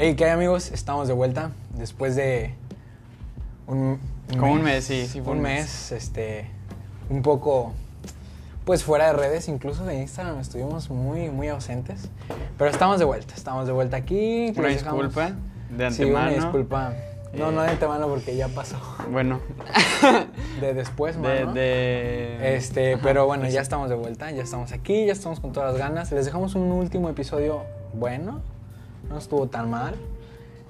Hey, ¿qué hay amigos? Estamos de vuelta después de un, Como un mes, sí, sí, fue un un mes, mes. este, un poco, pues fuera de redes, incluso de Instagram estuvimos muy, muy ausentes, pero estamos de vuelta, estamos de vuelta aquí. Una disculpa de Sí, una antemano. disculpa. No, Eh, no de antemano porque ya pasó. Bueno, De después, de, mano. de- Este, Ajá, pero bueno, pues ya sí. estamos de vuelta, ya estamos aquí, ya estamos con todas las ganas. Les dejamos un último episodio bueno, no estuvo tan mal.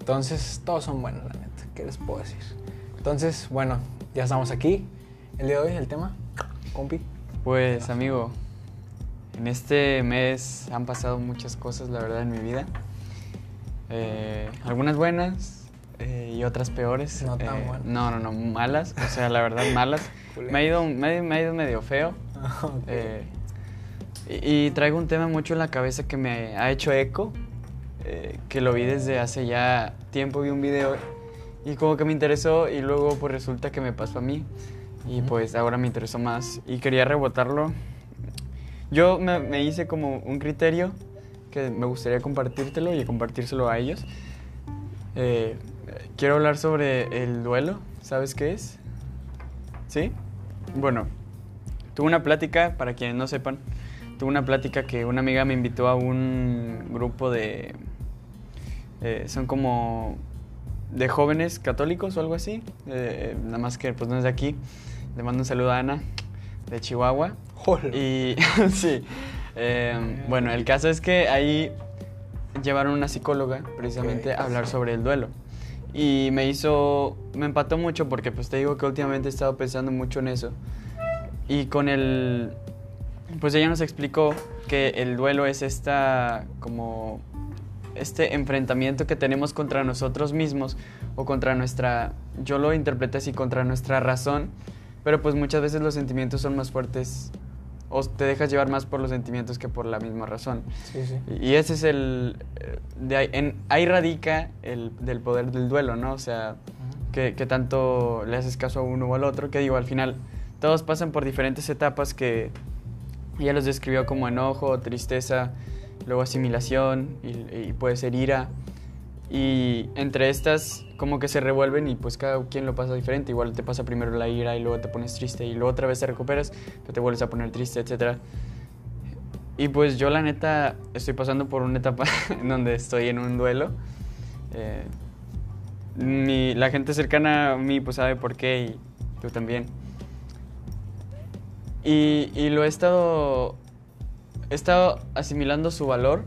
Entonces, todos son buenos, la neta, ¿qué les puedo decir? Entonces, bueno, ya estamos aquí. El día de hoy, el tema, compi. Pues amigo, en este mes han pasado muchas cosas, la verdad, en mi vida. Eh, algunas buenas eh, y otras peores. No tan Eh, buenas. No, no, no, malas. O sea, la verdad, malas. Me, ha ido, me, ha- me ha ido medio feo. Y traigo un tema mucho en la cabeza que me ha hecho eco, eh, que lo vi desde hace ya tiempo, vi un video y como que me interesó y luego pues resulta que me pasó a mí y pues ahora me interesó más y quería rebotarlo. Yo me, me hice como un criterio que me gustaría compartírtelo y compartírselo a ellos. Eh, quiero hablar sobre el duelo, ¿sabes qué es? ¿Sí? Bueno, tuve una plática, para quienes no sepan, tuve una plática que una amiga me invitó a un grupo de... eh, son como de jóvenes católicos o algo así, eh, nada más que pues no es de aquí. Le mando un saludo a Ana, de Chihuahua. Hola. Y sí, eh, bueno, el caso es que ahí llevaron una psicóloga precisamente a hablar sobre el duelo. Y me hizo, me empató mucho porque pues te digo que últimamente he estado pensando mucho en eso. Y con el, pues ella nos explicó que el duelo es esta como este enfrentamiento que tenemos contra nosotros mismos o contra nuestra, yo lo interpreté así, contra nuestra razón, pero pues muchas veces los sentimientos son más fuertes o te dejas llevar más por los sentimientos que por la misma razón. Sí, sí. Y ese es el, de ahí, en, ahí radica el del poder del duelo, ¿no? O sea, que, que tanto le haces caso a uno o al otro, que digo, al final todos pasan por diferentes etapas que ella los describió como enojo, tristeza, luego asimilación y, y puede ser ira. Y entre estas como que se revuelven y pues cada quien lo pasa diferente. Igual te pasa primero la ira y luego te pones triste y luego otra vez te recuperas, pero te vuelves a poner triste, etc. Y pues yo la neta estoy pasando por una etapa en donde estoy en un duelo. Eh, mi- la gente cercana a mí pues sabe por qué y tú también. Y, y lo he estado, he estado asimilando su valor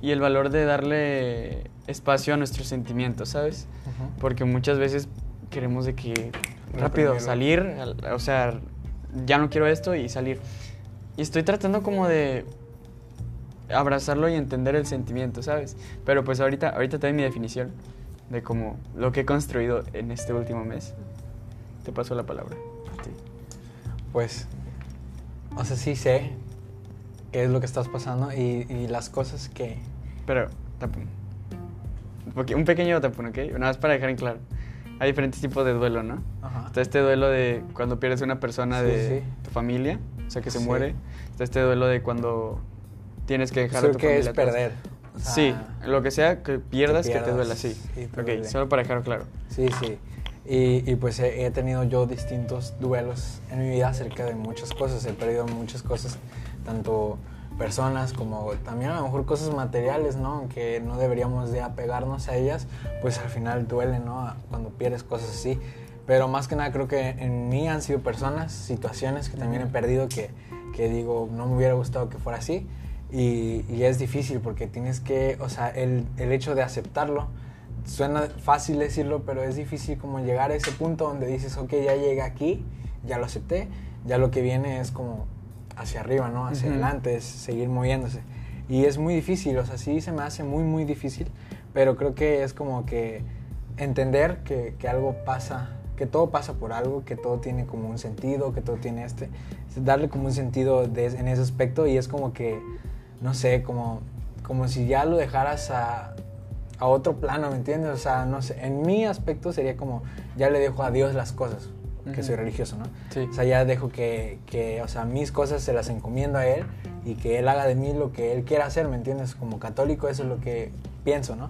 y el valor de darle espacio a nuestros sentimientos, ¿sabes? Ujú. Porque muchas veces queremos de que rápido salir, al- o sea, ya no quiero esto y salir. Y estoy tratando como de abrazarlo y entender el sentimiento, ¿sabes? Pero pues ahorita, ahorita te doy mi definición de como lo que he construido en este último mes. Te paso la palabra. a ti. Pues, o sea, sí sé qué es lo que estás pasando y, y las cosas que... Pero, tapón. Un pequeño tapón, ¿ok? Nada más para dejar en claro. Hay diferentes tipos de duelo, ¿no? Ajá. Está este duelo de cuando pierdes una persona Sí, de sí. tu familia, o sea, que se Sí. muere. Está este duelo de cuando tienes que dejar a tu que familia. es perder. o sea, sí, lo que sea que pierdas, que te pierdas, duela, sí. sí, te ok, duele. solo para dejarlo claro. Sí, sí. Y, y pues he, he tenido yo distintos duelos en mi vida acerca de muchas cosas. He perdido muchas cosas, tanto personas como también a lo mejor cosas materiales, ¿no? Aunque no deberíamos de apegarnos a ellas, pues al final duele, ¿no? Cuando pierdes cosas así. Pero más que nada creo que en mí han sido personas, situaciones que también he perdido que, que digo, no me hubiera gustado que fuera así. Y, y es difícil porque tienes que, o sea, el, el hecho de aceptarlo, suena fácil decirlo, pero es difícil como llegar a ese punto donde dices, ok, ya llegué aquí, ya lo acepté, ya lo que viene es como hacia arriba, ¿no? Hacia Ujú. adelante, es seguir moviéndose. Y es muy difícil, o sea, sí se me hace muy, muy difícil, pero creo que es como que entender que, que algo pasa, que todo pasa por algo, que todo tiene como un sentido, que todo tiene este, darle como un sentido de- en ese aspecto y es como que, no sé, como, como si ya lo dejaras a, a otro plano, ¿me entiendes? O sea, no sé, en mi aspecto sería como, ya le dejo a Dios las cosas, que soy religioso, ¿no? Sí. O sea, ya dejo que, que, o sea, mis cosas se las encomiendo a Él y que Él haga de mí lo que Él quiera hacer, ¿me entiendes? Como católico eso es lo que pienso, ¿no?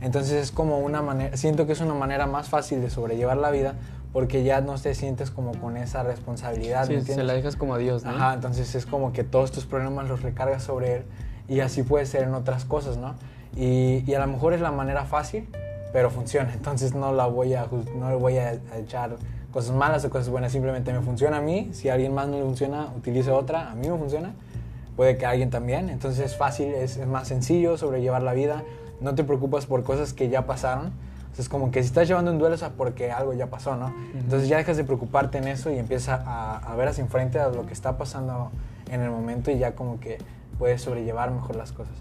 Entonces es como una manera, siento que es una manera más fácil de sobrellevar la vida porque ya no te sientes como con esa responsabilidad. Sí, se la dejas como a Dios, ¿no? Ajá, entonces es como que todos tus problemas los recargas sobre Él y así puede ser en otras cosas, ¿no? Y, y a lo mejor es la manera fácil, pero funciona, entonces no la voy a, no le voy a echar cosas malas o cosas buenas, simplemente me funciona a mí, si a alguien más no le funciona, utilice otra, a mí me funciona, puede que a alguien también, entonces es fácil, es, es más sencillo sobrellevar la vida, no te preocupas por cosas que ya pasaron, es como que si estás llevando un duelo es porque algo ya pasó, ¿no? Entonces ya dejas de preocuparte en eso y empiezas a, a, ver hacia enfrente a lo que está pasando en el momento y ya como que puedes sobrellevar mejor las cosas.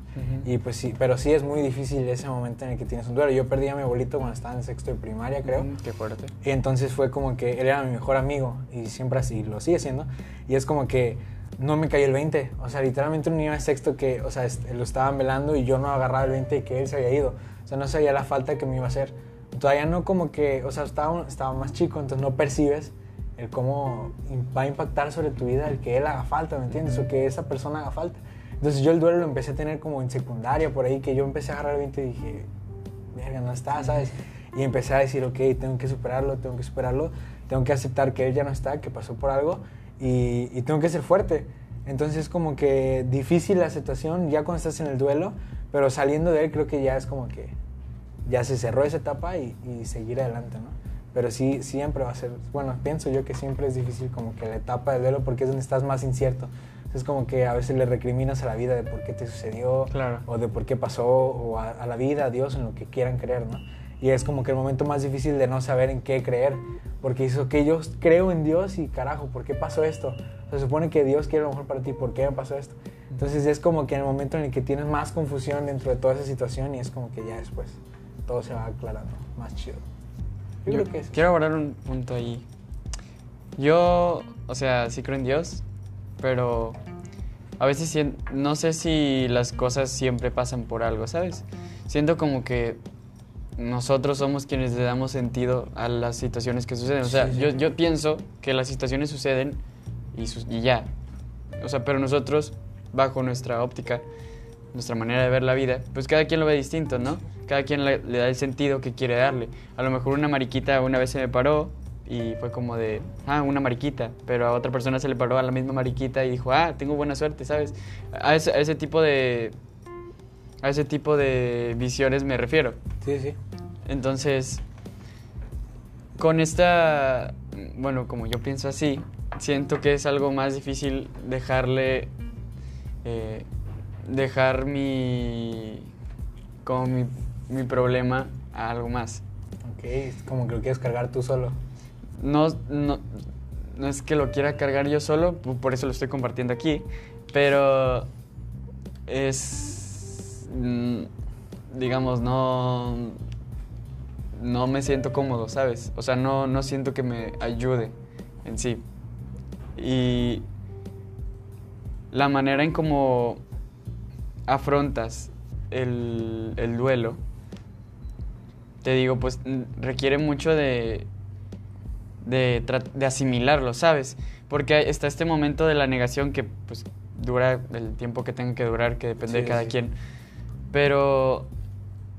Y pues sí, pero sí es muy difícil ese momento en el que tienes un duelo. Yo perdí a mi abuelito cuando estaba en sexto de primaria, creo. qué fuerte. Y entonces fue como que él era mi mejor amigo y siempre así lo sigue siendo. Y es como que no me cayó el 20. O sea, literalmente un niño de sexto que, o sea, lo estaban velando y yo no agarraba el 20 y que él se había ido. O sea, no sabía la falta que me iba a hacer. Todavía no como que, o sea, estaba, estaba más chico, entonces no percibes el cómo va a impactar sobre tu vida el que él haga falta, ¿me entiendes? O que esa persona haga falta. Entonces yo el duelo lo empecé a tener como en secundaria, por ahí, que yo empecé a agarrar el 20 y dije, verga, no está, ¿sabes? Y empecé a decir, ok, tengo que superarlo, tengo que superarlo, tengo que aceptar que él ya no está, que pasó por algo y, y tengo que ser fuerte. Entonces como que difícil la aceptación ya cuando estás en el duelo, pero saliendo de él creo que ya es como que ya se cerró esa etapa y, y seguir adelante, ¿no? Pero sí, siempre va a ser, bueno, pienso yo que siempre es difícil como que la etapa del duelo porque es donde estás más incierto. Es como que a veces le recriminas a la vida de por qué te sucedió, claro. o de por qué pasó, o a, a, la vida, a Dios, en lo que quieran creer, ¿no? Y es como que el momento más difícil de no saber en qué creer, porque dices, ok, yo creo en Dios y carajo, ¿por qué pasó esto? Se supone que Dios quiere lo mejor para ti, ¿por qué me pasó esto? Entonces es como que en el momento en el que tienes más confusión dentro de toda esa situación y es como que ya después todo se va aclarando, más chido. Yo, yo creo que es quiero abordar un punto ahí. Yo, o sea, sí creo en Dios, pero a veces no sé si las cosas siempre pasan por algo, ¿sabes? Siento como que nosotros somos quienes le damos sentido a las situaciones que suceden. O sea, sí, sí. Yo, yo, pienso que las situaciones suceden y, su y, ya. O sea, pero nosotros, bajo nuestra óptica, nuestra manera de ver la vida, pues cada quien lo ve distinto, ¿no? Cada quien le, le da el sentido que quiere darle. A lo mejor una mariquita una vez se me paró y fue como de, ah, una mariquita, pero a otra persona se le paró a la misma mariquita y dijo, ah, tengo buena suerte, ¿sabes? A ese, a ese tipo de... A ese tipo de visiones me refiero. Sí, sí. Entonces, con esta, bueno, como yo pienso así, siento que es algo más difícil dejarle, eh, dejar mi, como mi, mi problema a algo más. Ok, es como que lo quieres cargar tú solo no, no, no es que lo quiera cargar yo solo, por eso lo estoy compartiendo aquí, pero es, mm, digamos, no, no me siento cómodo, ¿sabes? O sea, no, no siento que me ayude en sí. Y la manera en cómo afrontas el, el duelo, te digo, pues requiere mucho de de, de, asimilarlo, ¿sabes? Porque está este momento de la negación que pues dura el tiempo que tenga que durar, que depende sí, de cada sí. quien. Pero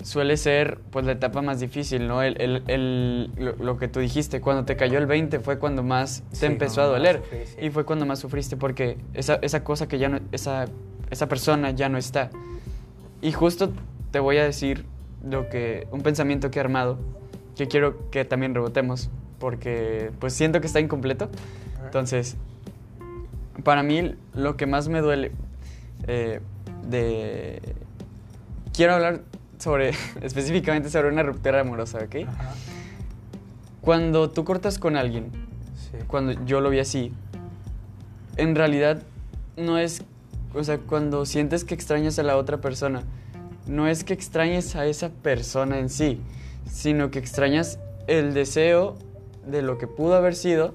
suele ser pues la etapa más difícil, ¿no? El, el, el lo, lo, que tú dijiste, cuando te cayó el 20 fue cuando más te sí, empezó a doler. Sufrí, y fue cuando más sufriste porque esa, esa cosa que ya no, esa, esa persona ya no está. Y justo te voy a decir lo que, un pensamiento que he armado, que quiero que también rebotemos porque pues siento que está incompleto. Entonces, para mí lo que más me duele eh, de... Quiero hablar sobre, específicamente sobre una ruptura amorosa, ¿ok? Ajá. Cuando tú cortas con alguien, Sí. cuando yo lo vi así, en realidad no es, o sea, cuando sientes que extrañas a la otra persona, no es que extrañes a esa persona en sí, sino que extrañas el deseo de lo que pudo haber sido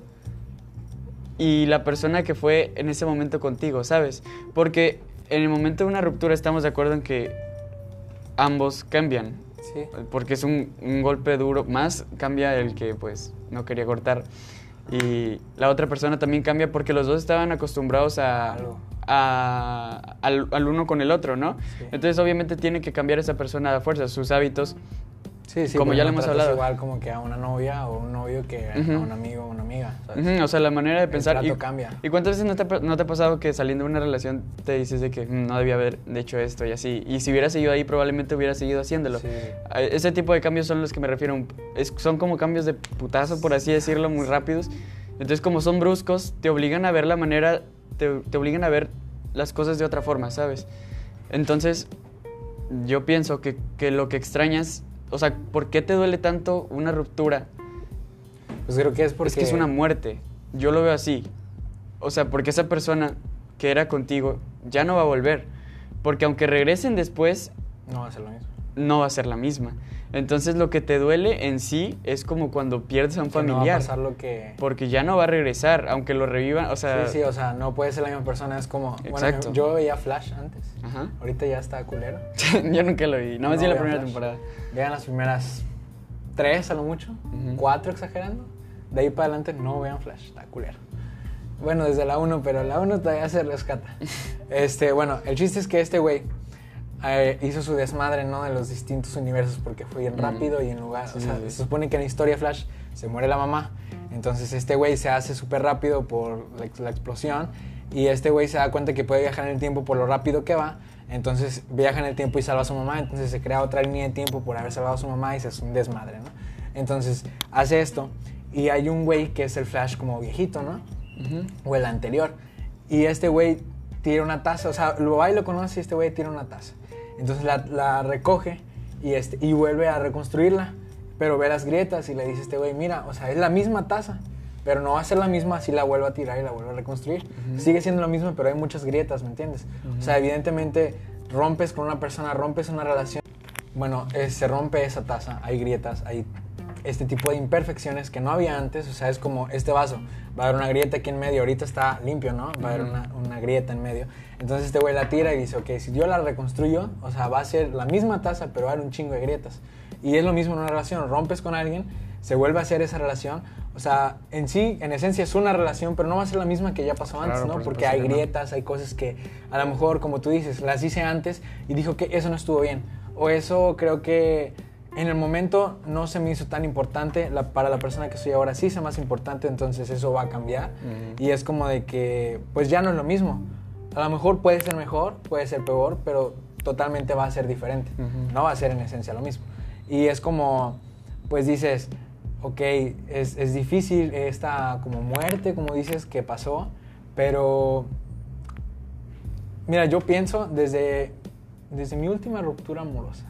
y la persona que fue en ese momento contigo, ¿sabes? Porque en el momento de una ruptura estamos de acuerdo en que ambos cambian. Sí. Porque es un, un, golpe duro, más cambia el que pues no quería cortar. Y la otra persona también cambia porque los dos estaban acostumbrados a, a- al, al uno con el otro, ¿no? Sí. Entonces obviamente tiene que cambiar esa persona a fuerza, sus hábitos. Sí, sí, Como ya lo hemos hablado. igual como que a una novia o un novio que Ujú. a un amigo o una amiga, ¿sabes? Ujú, o sea, la manera de El pensar. trato cambia. ¿Y cuántas veces no te, ha no te ha pasado que saliendo de una relación te dices de que "Mm, no debía haber hecho esto y así? Y si hubiera seguido ahí, probablemente hubiera seguido haciéndolo. Sí. Ese tipo de cambios son los que me refiero. es- son como cambios de putazo, por así decirlo, muy rápidos. Entonces, como son bruscos, te obligan a ver la manera, te, te obligan a ver las cosas de otra forma, ¿sabes? Entonces, yo pienso que, que lo que extrañas, o sea, ¿por qué te duele tanto una ruptura? Pues creo que es porque... Es que es una muerte. Yo lo veo así. O sea, porque esa persona que era contigo ya no va a volver. Porque aunque regresen después, No va a ser lo mismo. no va a ser la misma. Entonces lo que te duele en sí es como cuando pierdes a un Que no va a familiar. pasar lo que... porque ya no va a regresar, aunque lo revivan. O sea, sí, sí, o sea, no puede ser la misma persona, es como... Exacto. Bueno, yo veía Flash antes, Ajá. ahorita ya está culero. yo nunca lo vi. Nada más No la primera Flash. temporada. Vean las primeras tres a lo mucho, cuatro exagerando. De ahí para adelante no vean Flash, está culero. Bueno, desde la 1, pero la 1 todavía se rescata. Este, bueno, el chiste es que este güey eh, hizo su desmadre, ¿no? De los distintos universos porque fue bien rápido y en lugar, o Sí, sea, sí, se supone que en la historia Flash se muere la mamá. Entonces este güey se hace súper rápido por la, la explosión y este güey se da cuenta que puede viajar en el tiempo por lo rápido que va. Entonces viaja en el tiempo y salva a su mamá. Entonces se crea otra línea de tiempo por haber salvado a su mamá y se hace un desmadre, ¿no? Entonces hace esto y hay un güey que es el Flash como viejito, ¿no? Ujú. o el anterior. Y este güey tira una taza, o sea, lo va y lo conoce y este güey tira una taza. Entonces la, la recoge y, este, y vuelve a reconstruirla, pero ve las grietas y le dice este güey, mira, o sea, es la misma taza, pero no va a ser la misma si la vuelvo a tirar y la vuelvo a reconstruir. Sigue siendo lo mismo, pero hay muchas grietas, ¿me entiendes? O sea, evidentemente rompes con una persona, rompes una relación. Bueno, eh, se rompe esa taza, hay grietas, hay este tipo de imperfecciones que no había antes, o sea, es como este vaso, va a haber una grieta aquí en medio, ahorita está limpio, ¿no? Va a haber una, una grieta en medio. Entonces este güey la tira y dice, ok, si yo la reconstruyo, o sea, va a ser la misma taza, pero va a haber un chingo de grietas. Y es lo mismo en una relación, rompes con alguien, se vuelve a hacer esa relación, o sea, en sí, en esencia es una relación, pero no va a ser la misma que ya pasó antes, Claro, ¿no? por Porque hay grietas, hay cosas que a lo mejor, como tú dices, las hice antes y dijo que eso no estuvo bien. O eso creo que en el momento no se me hizo tan importante, la- para la persona que soy ahora sí se más importante, entonces eso va a cambiar. Y es como de que, pues ya no es lo mismo. A lo mejor puede ser mejor, puede ser peor, pero totalmente va a ser diferente. No va a ser en esencia lo mismo. Y es como, pues dices, ok, es, es difícil esta como muerte, como dices, que pasó, pero mira, yo pienso desde, desde mi última ruptura amorosa,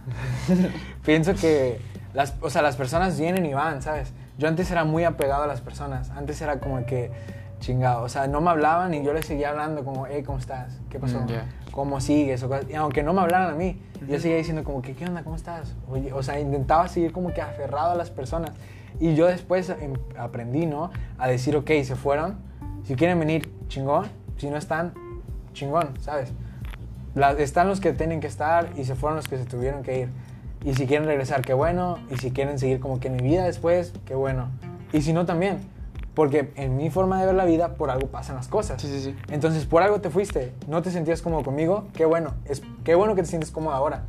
pienso que las, o sea, las personas vienen y van, ¿sabes? Yo antes era muy apegado a las personas, antes era como que chingado, o sea, no me hablaban y yo les seguía hablando como, hey, ¿cómo estás? ¿Qué pasó? Mm, ya. ¿Cómo sigues? O y aunque no me hablaran a mí, yo seguía diciendo como que, ¿qué onda? ¿Cómo estás? Oye, o sea, intentaba seguir como que aferrado a las personas. Y yo después em, aprendí, ¿no? A decir, ok, se fueron. Si quieren venir, chingón. Si no están, chingón, ¿sabes? La- están los que tienen que estar y se fueron los que se tuvieron que ir. Y si quieren regresar, qué bueno. Y si quieren seguir como que en mi vida después, qué bueno. Y si no, también. Porque en mi forma de ver la vida, por algo pasan las cosas. Sí, sí, sí. Entonces, por algo te fuiste, no te sentías cómodo conmigo, qué bueno, es, qué bueno que te sientes cómodo ahora.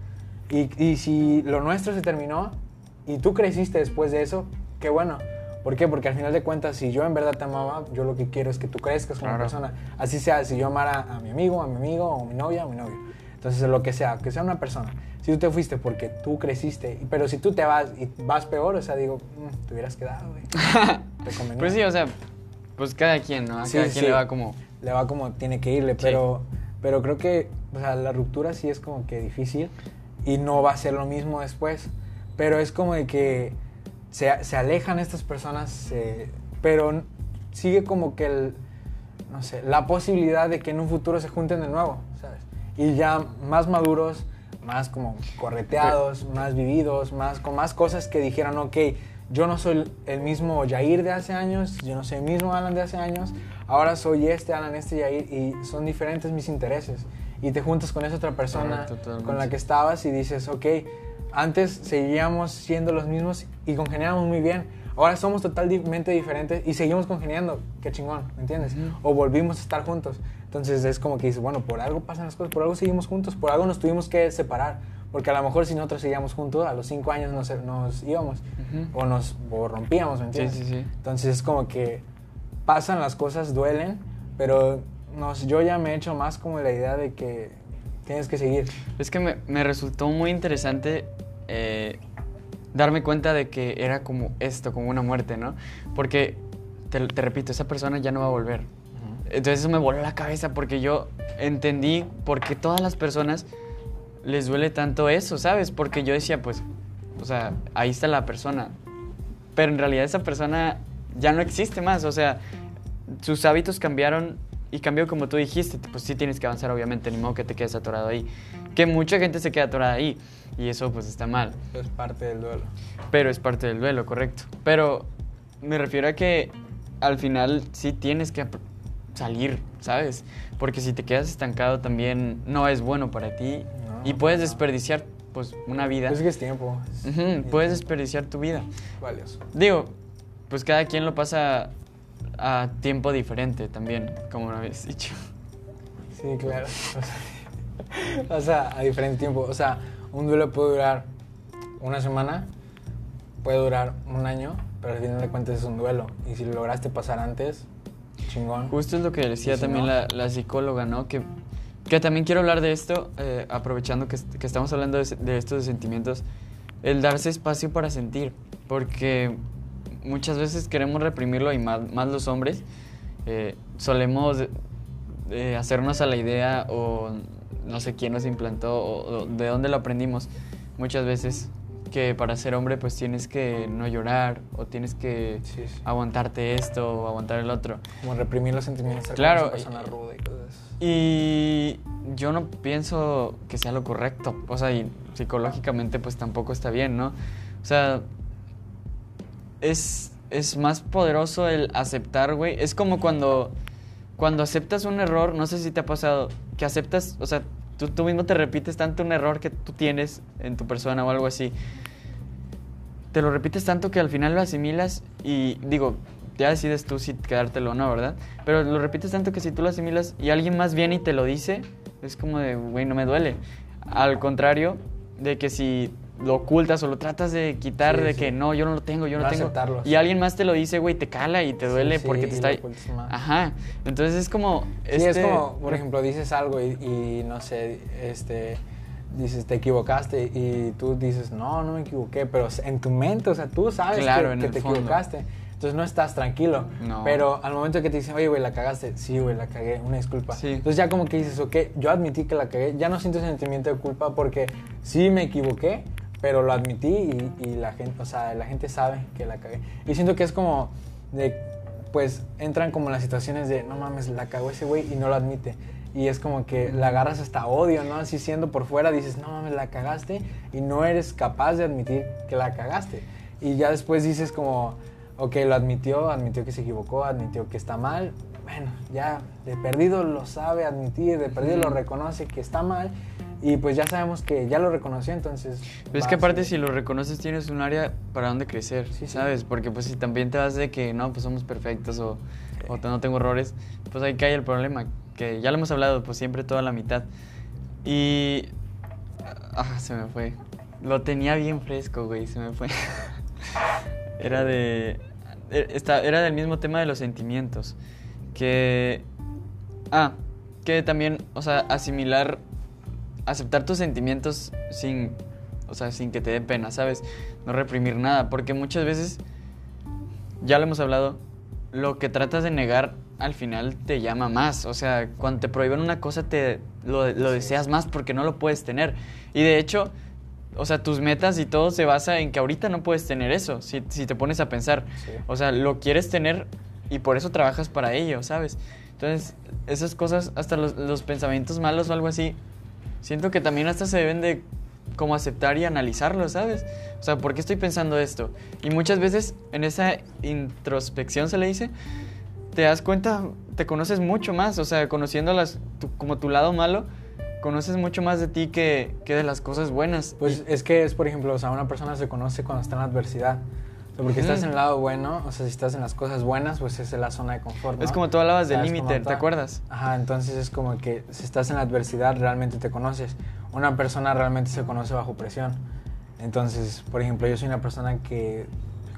Y, y si lo nuestro se terminó y tú creciste después de eso, qué bueno. ¿Por qué? Porque al final de cuentas, si yo en verdad te amaba, yo lo que quiero es que tú crezcas como Claro. persona. Así sea, si yo amara a mi amigo, a mi amigo, o mi novia, a mi novio. Entonces, lo que sea, que sea una persona. Si tú te fuiste porque tú creciste, pero si tú te vas y vas peor, o sea, digo, "Mm, te hubieras quedado, güey. Te convenía". Pues sí, o sea, pues cada quien, ¿no? A Sí, cada sí, quien sí. le va como... le va como tiene que irle, pero, pero creo que o sea, la ruptura sí es como que difícil y no va a ser lo mismo después, pero es como de que se, se alejan estas personas, pero sigue como que el, no sé, la posibilidad de que en un futuro se junten de nuevo, ¿sabes? Y ya más maduros, más como correteados, más vividos, más con más cosas que dijeran, ok, yo no soy el mismo Jair de hace años, yo no soy el mismo Alan de hace años, ahora soy este Alan, este Jair, y son diferentes mis intereses. Y te juntas con esa otra persona totalmente. con la que estabas y dices, ok, antes seguíamos siendo los mismos y congeniábamos muy bien. Ahora somos totalmente diferentes y seguimos congeniando. Qué chingón, ¿me entiendes? Ujú. O volvimos a estar juntos. Entonces es como que dices, bueno, por algo pasan las cosas, por algo seguimos juntos, por algo nos tuvimos que separar. Porque a lo mejor si nosotros seguíamos juntos, a los cinco años nos, nos íbamos Ujú. o nos o rompíamos, ¿me entiendes? Sí, sí, sí. Entonces es como que pasan las cosas, duelen, pero nos, yo ya me he hecho más como la idea de que tienes que seguir. Es que me, me resultó muy interesante eh, darme cuenta de que era como esto, como una muerte, ¿no? Porque, te, te repito, esa persona ya no va a volver. Entonces eso me voló la cabeza porque yo entendí por qué todas las personas les duele tanto eso, ¿sabes? Porque yo decía, pues, o sea, ahí está la persona. Pero en realidad esa persona ya no existe más, o sea, sus hábitos cambiaron y cambió como tú dijiste, pues sí tienes que avanzar obviamente, ni modo que te quedes atorado ahí. Que mucha gente se queda atorada ahí y eso pues está mal, Es parte del duelo. pero es parte del duelo, correcto. Pero me refiero a que al final sí tienes que salir, ¿sabes? Porque si te quedas estancado también no es bueno para ti No, y puedes no. desperdiciar pues una vida. Pues es que es tiempo. es Ujú, puedes desperdiciar tu vida. valioso. Digo, pues cada quien lo pasa a tiempo diferente también, como lo habías dicho. Sí, claro. O sea, o sea, a diferente tiempo. O sea, un duelo puede durar una semana, puede durar un año, pero al final de cuentas es un duelo. Y si lo lograste pasar antes, chingón. Justo es lo que decía si también no- la, la psicóloga, ¿no? Que, que también quiero hablar de esto, eh, aprovechando que, que estamos hablando de, de estos sentimientos, el darse espacio para sentir, porque muchas veces queremos reprimirlo y más, más los hombres, eh, solemos eh, hacernos a la idea o no sé quién nos implantó o, o de dónde lo aprendimos muchas veces que para ser hombre pues tienes que no llorar o tienes que Sí, sí. aguantarte esto o aguantar el otro. Como reprimir los sentimientos. Claro, persona y- ruda y cosas. Y yo no pienso que sea lo correcto. O sea, y psicológicamente pues tampoco está bien, ¿no? O sea, es, es más poderoso el aceptar, güey. Es como cuando, cuando aceptas un error, no sé si te ha pasado, que aceptas, o sea, tú, tú mismo te repites tanto un error que tú tienes en tu persona o algo así. Te lo repites tanto que al final lo asimilas y digo, ya decides tú si quedártelo o no, ¿verdad? Pero lo repites tanto que si tú lo asimilas y alguien más viene y te lo dice, es como de, güey, no me duele. Al contrario de que si lo ocultas o lo tratas de quitar Sí, de sí. que no, yo no lo tengo, yo no, No tengo. aceptarlo, y sí. alguien más te lo dice, güey, te cala y te duele porque te está... Ajá. Entonces es como... Sí, es este- como, por ejemplo, dices algo y, y, no sé, este, dices, te equivocaste y tú dices, no, no me equivoqué, pero en tu mente, o sea, tú sabes Claro, que, te fondo. equivocaste. Entonces no estás tranquilo. No. Pero al momento que te dicen, oye, güey, la cagaste, sí, güey, la cagué, una disculpa. Sí. Entonces ya como que dices, ok, yo admití que la cagué, ya no siento sentimiento de culpa porque sí me equivoqué, pero lo admití y, y la gente, o sea, la gente sabe que la cagué. Y siento que es como de, pues entran como las situaciones de, no mames, la cagó ese güey y no lo admite. Y es como que la agarras hasta odio, ¿no? Así siendo por fuera, dices, no mames, la cagaste y no eres capaz de admitir que la cagaste. Y ya después dices como, ok, lo admitió, admitió que se equivocó, admitió que está mal. Bueno, ya de perdido lo sabe admitir, de perdido lo reconoce que está mal. Y pues ya sabemos que ya lo reconoció, entonces... Pero es que aparte si lo reconoces tienes un área para donde crecer, Sí, sí. ¿sabes? Porque pues si también te vas de que no, pues somos perfectos o, o no tengo errores, pues ahí cae el problema, que ya lo hemos hablado, pues siempre toda la mitad. Y... Ah, se me fue. Lo tenía bien fresco, güey, se me fue. era de... e- esta- Era del mismo tema de los sentimientos. Que... Ah, que también, o sea, asimilar aceptar tus sentimientos sin, o sea, sin que te dé pena, ¿sabes? No reprimir nada, porque muchas veces, ya lo hemos hablado, lo que tratas de negar al final te llama más. O sea, cuando te prohíben una cosa, te lo, lo Sí. deseas más porque no lo puedes tener. Y de hecho, o sea, tus metas y todo se basa en que ahorita no puedes tener eso, si, si te pones a pensar. Sí. O sea, lo quieres tener y por eso trabajas para ello, ¿sabes? Entonces, esas cosas, hasta los, los pensamientos malos o algo así, siento que también hasta se deben de como aceptar y analizarlo, ¿sabes? O sea, ¿por qué estoy pensando esto? Y muchas veces en esa introspección se le dice, te das cuenta, te conoces mucho más, o sea, conociendo las, tu- como tu lado malo, conoces mucho más de ti que, que de las cosas buenas. Pues es que es, por ejemplo, o sea, una persona se conoce cuando está en adversidad. Porque estás en el lado bueno, o sea, si estás en las cosas buenas, pues es la zona de confort, ¿no? Es como tú hablabas del ¿Sabes límite, ¿te acuerdas? Ajá, entonces es como que si estás en la adversidad realmente te conoces. Una persona realmente se conoce bajo presión. Entonces, por ejemplo, yo soy una persona que,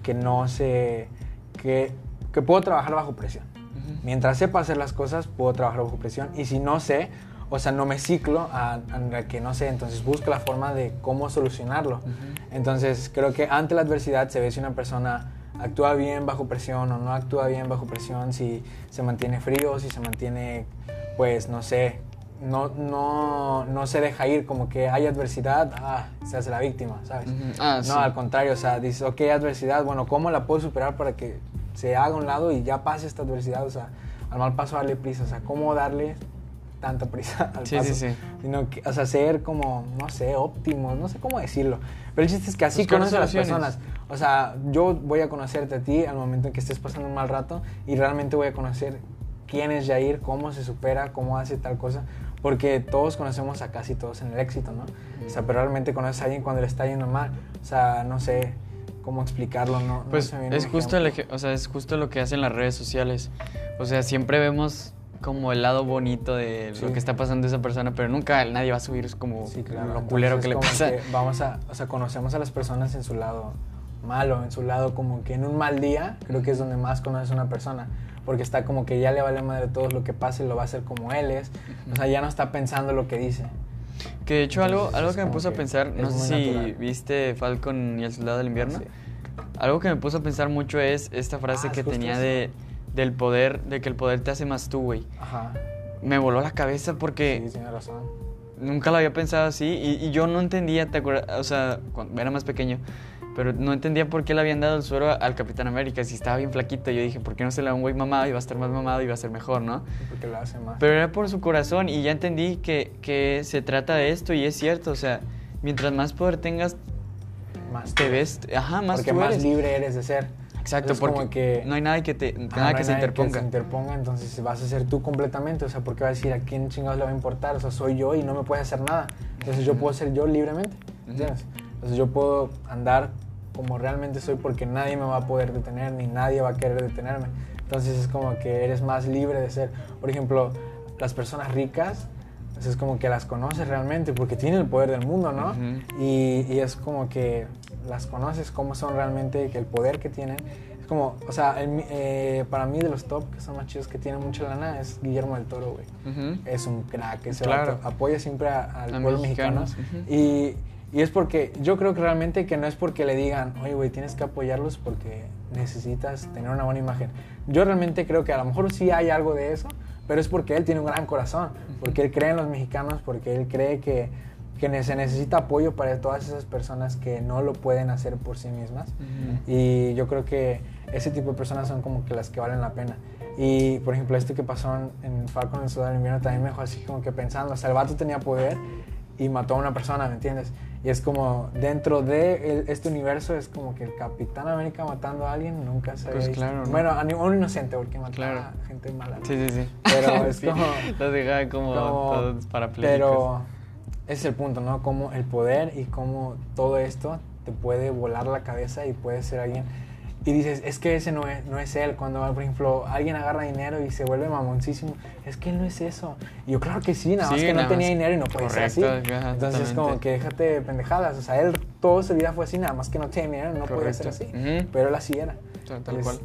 que no sé, que, que puedo trabajar bajo presión. Ujú. Mientras sepa hacer las cosas, puedo trabajar bajo presión. Y si no sé, o sea, no me ciclo a, a que no sé, entonces busco la forma de cómo solucionarlo. Ujú. Entonces, creo que ante la adversidad se ve si una persona actúa bien bajo presión o no actúa bien bajo presión, si se mantiene frío, si se mantiene, pues, no sé, no, no, no se deja ir, como que hay adversidad, ah, se hace la víctima, ¿sabes? Ujú. Ah, no, sí. al contrario, o sea, dices, ok, adversidad, bueno, ¿cómo la puedo superar para que se haga a un lado y ya pase esta adversidad? O sea, al mal paso darle prisa, o sea, ¿cómo darle tanta prisa al Sí, paso? sí, sí. Sino que, o sea, ser como, no sé, óptimos, no sé cómo decirlo. Pero el chiste es que así Buscar conoces a las personas. O sea, yo voy a conocerte a ti al momento en que estés pasando un mal rato y realmente voy a conocer quién es Jair, cómo se supera, cómo hace tal cosa. Porque todos conocemos a casi todos en el éxito, ¿no? O sea, pero realmente conoces a alguien cuando le está yendo mal. O sea, no sé cómo explicarlo, ¿no? no Pues viene es justo, el, o sea, es justo lo que hacen las redes sociales. O sea, siempre vemos como el lado bonito de lo que está pasando esa persona, pero nunca nadie va a subir como Sí, claro. lo culero que le pasa. que vamos a, o sea, conocemos a las personas en su lado malo, en su lado como que en un mal día, creo que es donde más conoces a una persona. Porque está como que ya le vale madre todo lo que pase y lo va a hacer como él es. O sea, ya no está pensando lo que dice. Que de hecho algo, Entonces, algo que me puso a pensar, no sé si natural. viste Falcon y el Soldado del Invierno, Sí. algo que me puso a pensar mucho es esta frase Ah, que es tenía eso. De, del poder, de que el poder te hace más tú, güey. Ajá. Me voló la cabeza porque Sí, tiene razón. Nunca lo había pensado así y, y yo no entendía, ¿te acuerdas? O sea, cuando era más pequeño, pero no entendía por qué le habían dado el suero al Capitán América si estaba bien flaquito. Yo dije, ¿por qué no se le da un güey mamado y va a estar más mamado y va a ser mejor, no? Porque lo hace más. Pero era por su corazón y ya entendí que, que se trata de esto y es cierto, o sea, mientras más poder tengas, más te ves, ajá, más Porque tú más eres. libre eres de ser. Exacto, Entonces, porque como que no hay nada que, te, nada no que se interponga. se interponga, entonces vas a ser tú completamente. O sea, porque va a decir a quién chingados le va a importar. O sea, soy yo y no me puede hacer nada. Entonces yo puedo ser yo libremente. ¿Entiendes? Entonces yo puedo andar como realmente soy porque nadie me va a poder detener ni nadie va a querer detenerme. Entonces es como que eres más libre de ser. Por ejemplo, las personas ricas, pues es como que las conoces realmente porque tienen el poder del mundo, ¿no? Ujú. y, y es como que las conoces, cómo son realmente, el poder que tienen. Es como, o sea, el eh, para mí de los top que son más chidos que tienen mucha lana es Guillermo del Toro, güey. Ujú. Es un crack, ese Claro. apoya siempre al pueblo mexicano. mexicanos, ujú. y, y es porque, yo creo que realmente que no es porque le digan, oye, güey, tienes que apoyarlos porque necesitas tener una buena imagen. Yo realmente creo que a lo mejor sí hay algo de eso, pero es porque él tiene un gran corazón, porque él cree en los mexicanos, porque él cree que, que se necesita apoyo para todas esas personas que no lo pueden hacer por sí mismas. Ujú. Y yo creo que ese tipo de personas son como que las que valen la pena. Y por ejemplo, esto que pasó en, Falcon en el Soldado del Invierno también me dejó así como que pensando. O sea, el vato tenía poder y mató a una persona, ¿me entiendes? Y es como dentro de el- este universo es como que el Capitán América matando a alguien nunca se Pues claro, ¿no? Bueno, a un inocente porque mataba Claro. a gente mala. ¿no? Sí, sí, sí. Pero es Sí, como- Lo dejaba como, como- todos parapléjicos. Pero ese es el punto, ¿no? Como el poder y cómo todo esto te puede volar la cabeza y puede ser alguien. Y dices, es que ese no es, no es él. Cuando, por ejemplo, alguien agarra dinero y se vuelve mamoncísimo, es que él no es eso. Y yo, claro que sí, nada más Sí, que no tenía más- dinero y no puede ser así. correcto, ajá, Entonces, como que déjate de pendejadas. O sea, él toda su vida fue así, nada más que no tiene dinero y no puede ser así. Correcto. Pero él así era. Tal- tal Entonces, cual.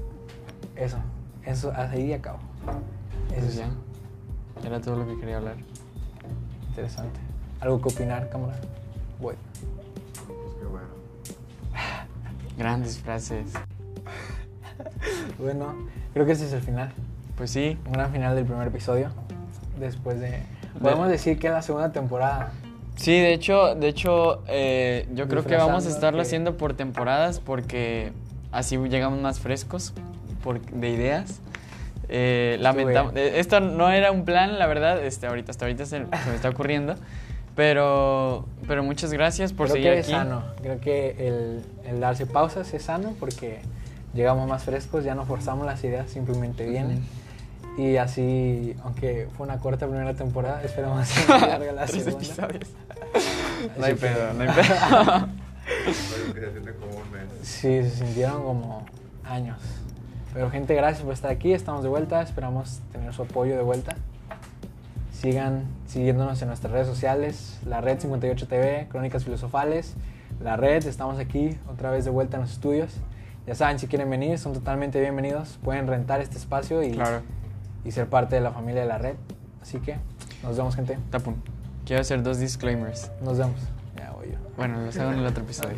Eso, eso, ahí acabo. Eso Pues es ya. Era todo lo que quería hablar. interesante. ¿Algo que opinar, cámara? Voy. Pues qué bueno. Grandes frases. Bueno, creo que ese es el final. Pues sí. Un gran final del primer episodio. Después de. Podemos decir que es la segunda temporada. Sí, de hecho, de hecho, eh, yo creo que vamos a estarlo que- haciendo por temporadas porque así llegamos más frescos por, de ideas. Eh, lamentamos, eh, esto no era un plan, la verdad, este, ahorita, hasta ahorita se, se me está ocurriendo, pero, pero muchas gracias por creo seguir que aquí. es sano. Creo que el, el darse pausas es sano porque llegamos más frescos, ya no forzamos las ideas, simplemente vienen. Y así, aunque fue una corta primera temporada, esperamos que sea larga la segunda. No hay pedo, no hay pedo. Sí, se sintieron como años. Pero gente, gracias por estar aquí. Estamos de vuelta. Esperamos tener su apoyo de vuelta. Sigan siguiéndonos en nuestras redes sociales, la red 58 TV, Crónicas Filosofales, la red, estamos aquí otra vez de vuelta en los estudios. Ya saben, si quieren venir, son totalmente bienvenidos. Pueden rentar este espacio y, Claro. y ser parte de la familia de la red. Así que nos vemos, gente. Tapun. Quiero hacer dos disclaimers. Nos vemos. Ya voy yo. Bueno, los hago en el otro episodio.